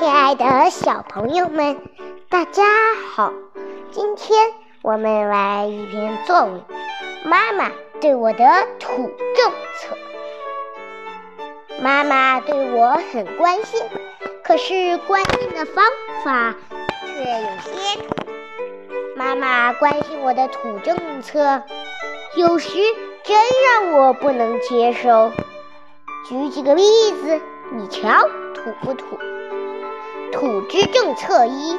亲爱的小朋友们，大家好！今天我们来一篇作文：妈妈对我的土政策。妈妈对我很关心，可是关心的方法却有些。妈妈关心我的土政策，有时真让我不能接受。举几个例子，你瞧土不土？土之政策一：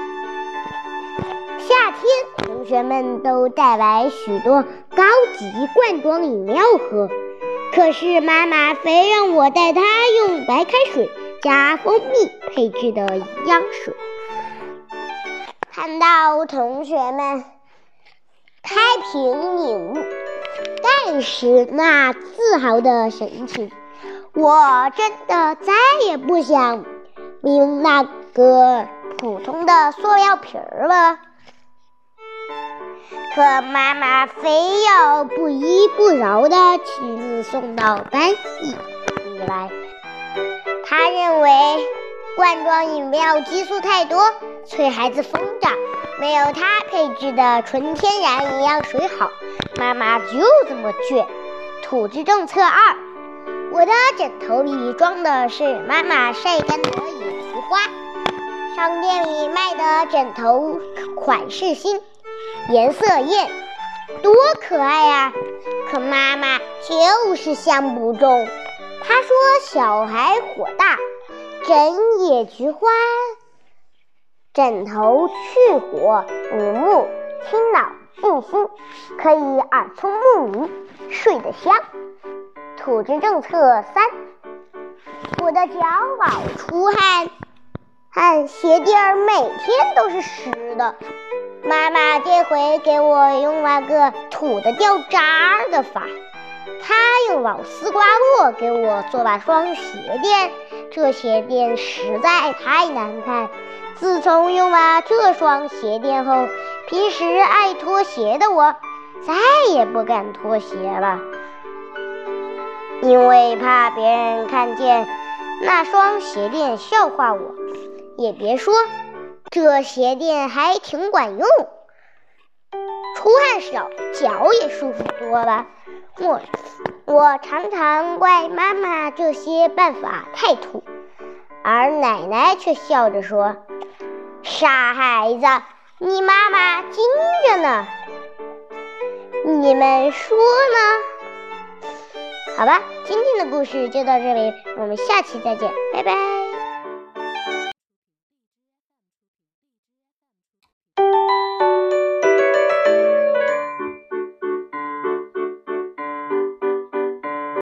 夏天，同学们都带来许多高级罐装饮料喝，可是妈妈非让我带她用白开水加蜂蜜配制的营养水。看到同学们开瓶饮带时那自豪的神情，我真的再也不想用那。个普通的塑料瓶儿吧，可妈妈非要不依不饶的亲自送到班级里来。她认为罐装饮料激素太多，催孩子疯长，没有她配制的纯天然营养水好。妈妈就这么倔。土质政策二：我的枕头里装的是妈妈晒干的。商店里卖的枕头款式新，颜色艳，多可爱呀！可妈妈就是相不中。她说小孩火大，枕野菊花枕头去火五目清脑静心，可以耳聪目明，睡得香。土质政策三，我的脚老出汗。汗鞋垫儿每天都是湿的，妈妈这回给我用了个土的掉渣的法，她用老丝瓜络给我做了双鞋垫，这鞋垫实在太难看。自从用了这双鞋垫后，平时爱脱鞋的我再也不敢脱鞋了，因为怕别人看见那双鞋垫笑话我。也别说，这鞋垫还挺管用，出汗少，脚也舒服多了。我我常常怪妈妈这些办法太土，而奶奶却笑着说：“傻孩子，你妈妈精着呢。”你们说呢？好吧，今天的故事就到这里，我们下期再见，拜拜。